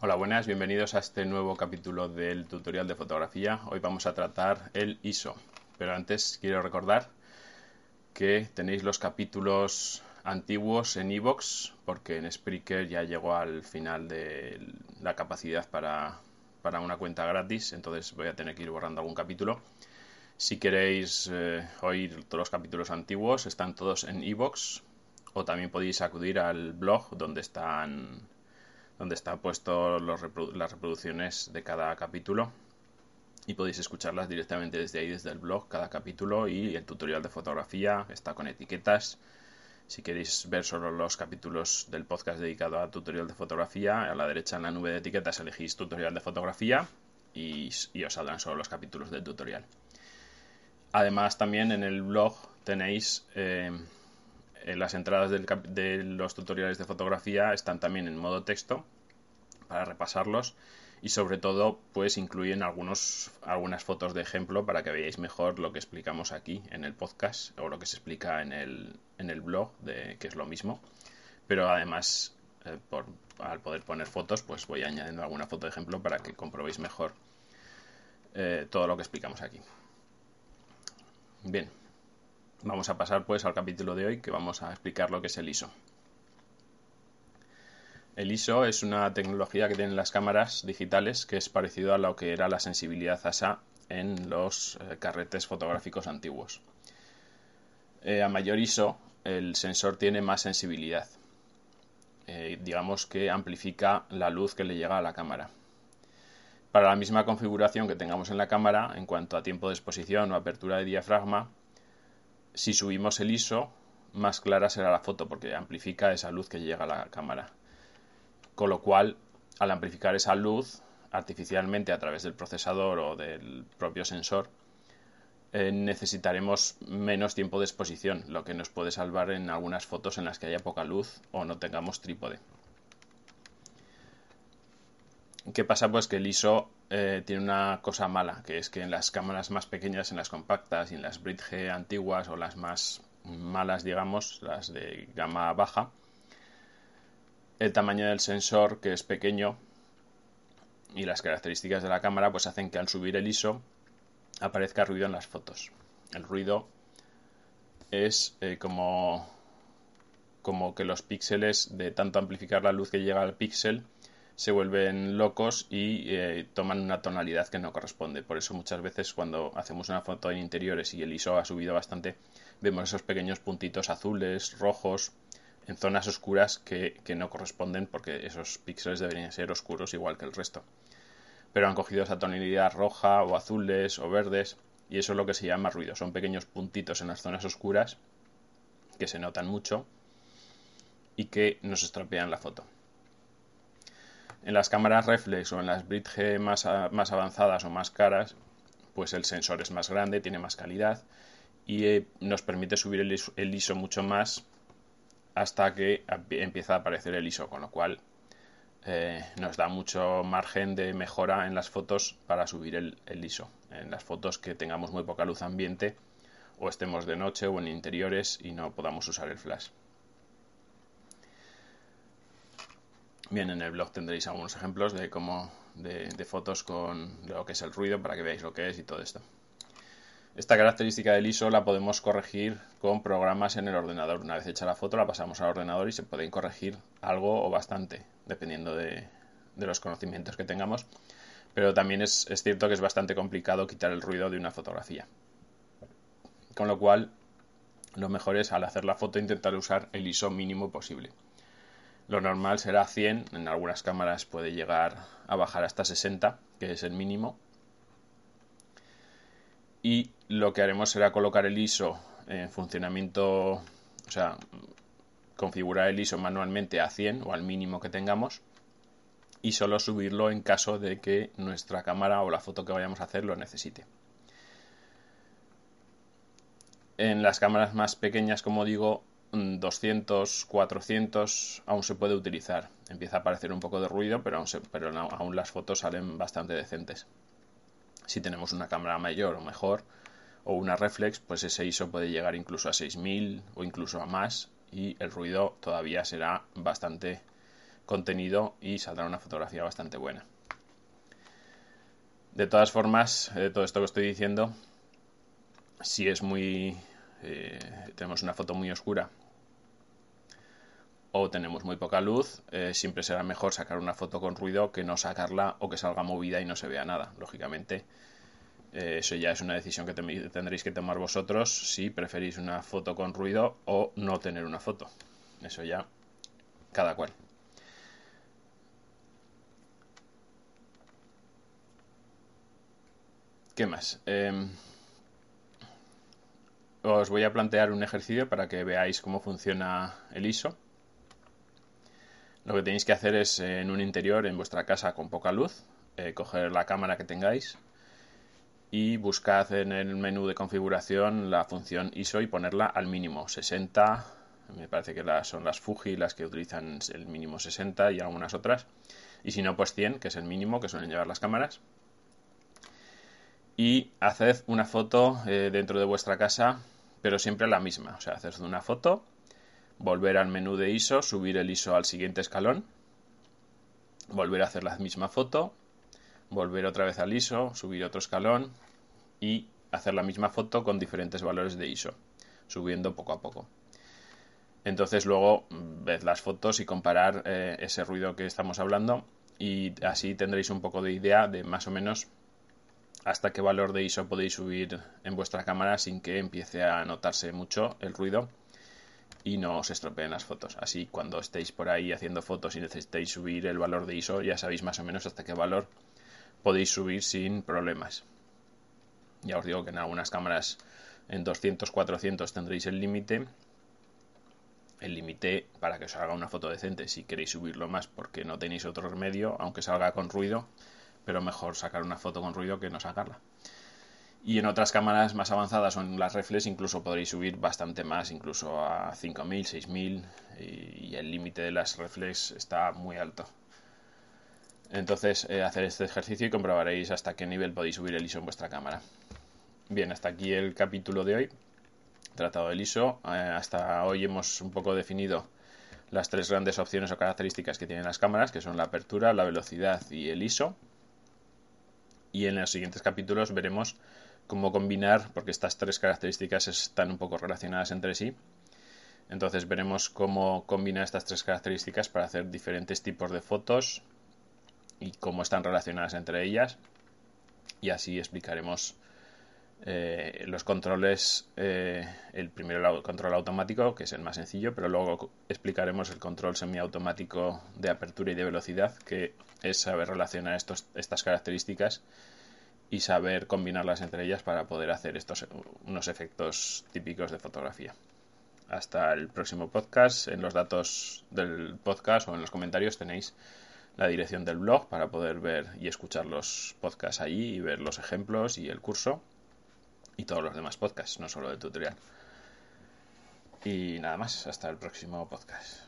Hola, buenas, bienvenidos a este nuevo capítulo del tutorial de fotografía. Hoy vamos a tratar el ISO, pero antes quiero recordar que tenéis los capítulos antiguos en iVoox, porque en Spreaker ya llegó al final de la capacidad para, para, una cuenta gratis, entonces voy a tener que ir borrando algún capítulo. Si queréis eh, oír todos los capítulos antiguos, están todos en iVoox, o también podéis acudir al blog donde están donde están puestos las reproducciones de cada capítulo y podéis escucharlas directamente desde ahí, desde el blog, cada capítulo y el tutorial de fotografía está con etiquetas. Si queréis ver solo los capítulos del podcast dedicado a tutorial de fotografía, a la derecha en la nube de etiquetas elegís tutorial de fotografía y, os saldrán solo los capítulos del tutorial. Además, también en el blog tenéis eh, las entradas de los tutoriales de fotografía están también en modo texto para repasarlos y sobre todo pues incluyen algunos, algunas fotos de ejemplo para que veáis mejor lo que explicamos aquí en el podcast o lo que se explica en el, en el blog, de, que es lo mismo. Pero además, eh, por, al poder poner fotos, pues voy añadiendo alguna foto de ejemplo para que comprobéis mejor eh, todo lo que explicamos aquí. Bien, vamos a pasar pues al capítulo de hoy que vamos a explicar lo que es el ISO. El ISO es una tecnología que tienen las cámaras digitales que es parecido a lo que era la sensibilidad ASA en los eh, carretes fotográficos antiguos. Eh, a mayor ISO, el sensor tiene más sensibilidad. Eh, digamos que amplifica la luz que le llega a la cámara. Para la misma configuración que tengamos en la cámara, en cuanto a tiempo de exposición o apertura de diafragma, si subimos el ISO, más clara será la foto porque amplifica esa luz que llega a la cámara con lo cual al amplificar esa luz artificialmente a través del procesador o del propio sensor, eh, necesitaremos menos tiempo de exposición, lo que nos puede salvar en algunas fotos en las que haya poca luz o no tengamos trípode. ¿Qué pasa? Pues que el ISO eh, tiene una cosa mala, que es que en las cámaras más pequeñas, en las compactas y en las Bridge antiguas o las más malas, digamos, las de gama baja, el tamaño del sensor, que es pequeño, y las características de la cámara, pues hacen que al subir el ISO aparezca ruido en las fotos. El ruido es eh, como, como que los píxeles, de tanto amplificar la luz que llega al píxel, se vuelven locos y eh, toman una tonalidad que no corresponde. Por eso muchas veces cuando hacemos una foto en interiores y el ISO ha subido bastante, vemos esos pequeños puntitos azules, rojos, en zonas oscuras que, no corresponden porque esos píxeles deberían ser oscuros igual que el resto. Pero han cogido esa tonalidad roja o azules o verdes y eso es lo que se llama ruido. Son pequeños puntitos en las zonas oscuras que se notan mucho y que nos estropean la foto. En las cámaras reflex o en las bridge más, avanzadas o más caras, pues el sensor es más grande, tiene más calidad y eh, nos permite subir el ISO mucho más hasta que empieza a aparecer el ISO, con lo cual eh, nos da mucho margen de mejora en las fotos para subir el, ISO. En las fotos que tengamos muy poca luz ambiente o estemos de noche o en interiores y no podamos usar el flash. Bien, en el blog tendréis algunos ejemplos de cómo de, de fotos con lo que es el ruido para que veáis lo que es y todo esto. Esta característica del ISO la podemos corregir con programas en el ordenador. Una vez hecha la foto la pasamos al ordenador y se pueden corregir algo o bastante, dependiendo de, los conocimientos que tengamos. Pero también es, es cierto que es bastante complicado quitar el ruido de una fotografía. Con lo cual, lo mejor es al hacer la foto intentar usar el ISO mínimo posible. Lo normal será 100, en algunas cámaras puede llegar a bajar hasta 60, que es el mínimo, y lo que haremos será colocar el ISO en funcionamiento, o sea, configurar el ISO manualmente a 100 o al mínimo que tengamos y solo subirlo en caso de que nuestra cámara o la foto que vayamos a hacer lo necesite. En las cámaras más pequeñas, como digo, 200, 400 aún se puede utilizar. Empieza a aparecer un poco de ruido, pero aún las fotos salen bastante decentes. Si tenemos una cámara mayor o mejor o una reflex, pues ese ISO puede llegar incluso a 6000 o incluso a más y el ruido todavía será bastante contenido y saldrá una fotografía bastante buena. De todas formas, de todo esto que estoy diciendo, si es muy... Eh, tenemos una foto muy oscura o tenemos muy poca luz, eh, siempre será mejor sacar una foto con ruido que no sacarla o que salga movida y no se vea nada. Lógicamente, eh, eso ya es una decisión que tendréis que tomar vosotros si preferís una foto con ruido o no tener una foto. Eso ya, cada cual. ¿Qué más? Em, os voy a plantear un ejercicio para que veáis cómo funciona el ISO. Lo que tenéis que hacer es en un interior en vuestra casa con poca luz, eh, coger la cámara que tengáis y buscad en el menú de configuración la función ISO y ponerla al mínimo 60. Me parece que son las Fuji las que utilizan el mínimo 60 y algunas otras. Y si no, pues 100, que es el mínimo que suelen llevar las cámaras. Y haced una foto eh, dentro de vuestra casa, pero siempre la misma. O sea, haced una foto volver al menú de ISO, subir el ISO al siguiente escalón, volver a hacer la misma foto, volver otra vez al ISO, subir otro escalón y hacer la misma foto con diferentes valores de ISO, subiendo poco a poco. Entonces luego mm, ved las fotos y comparar eh, ese ruido que estamos hablando y así tendréis un poco de idea de más o menos hasta qué valor de ISO podéis subir en vuestra cámara sin que empiece a notarse mucho el ruido y no os estropeen las fotos. Así cuando estéis por ahí haciendo fotos y necesitéis subir el valor de ISO, ya sabéis más o menos hasta qué valor podéis subir sin problemas. Ya os digo que en algunas cámaras en 200, 400 tendréis el límite. El límite para que os haga una foto decente si queréis subirlo más porque no tenéis otro remedio, aunque salga con ruido, pero mejor sacar una foto con ruido que no sacarla. Y en otras cámaras más avanzadas o en las reflex incluso podréis subir bastante más, incluso a 5000, 6000 y, el límite de las reflex está muy alto. Entonces, eh, hacer este ejercicio y comprobaréis hasta qué nivel podéis subir el ISO en vuestra cámara. Bien, hasta aquí el capítulo de hoy. Tratado del ISO. Eh, hasta hoy hemos un poco definido las tres grandes opciones o características que tienen las cámaras, que son la apertura, la velocidad y el ISO. Y en los siguientes capítulos veremos cómo combinar, porque estas tres características están un poco relacionadas entre sí. Entonces veremos cómo combinar estas tres características para hacer diferentes tipos de fotos y cómo están relacionadas entre ellas. Y así explicaremos eh, los controles, eh, el primero el control automático, que es el más sencillo, pero luego explicaremos el control semiautomático de apertura y de velocidad, que es saber relacionar estos, estas características y saber combinarlas entre ellas para poder hacer estos unos efectos típicos de fotografía. Hasta el próximo podcast. En los datos del podcast o en los comentarios tenéis la dirección del blog para poder ver y escuchar los podcasts allí y ver los ejemplos y el curso y todos los demás podcasts, no solo el tutorial. Y nada más, hasta el próximo podcast.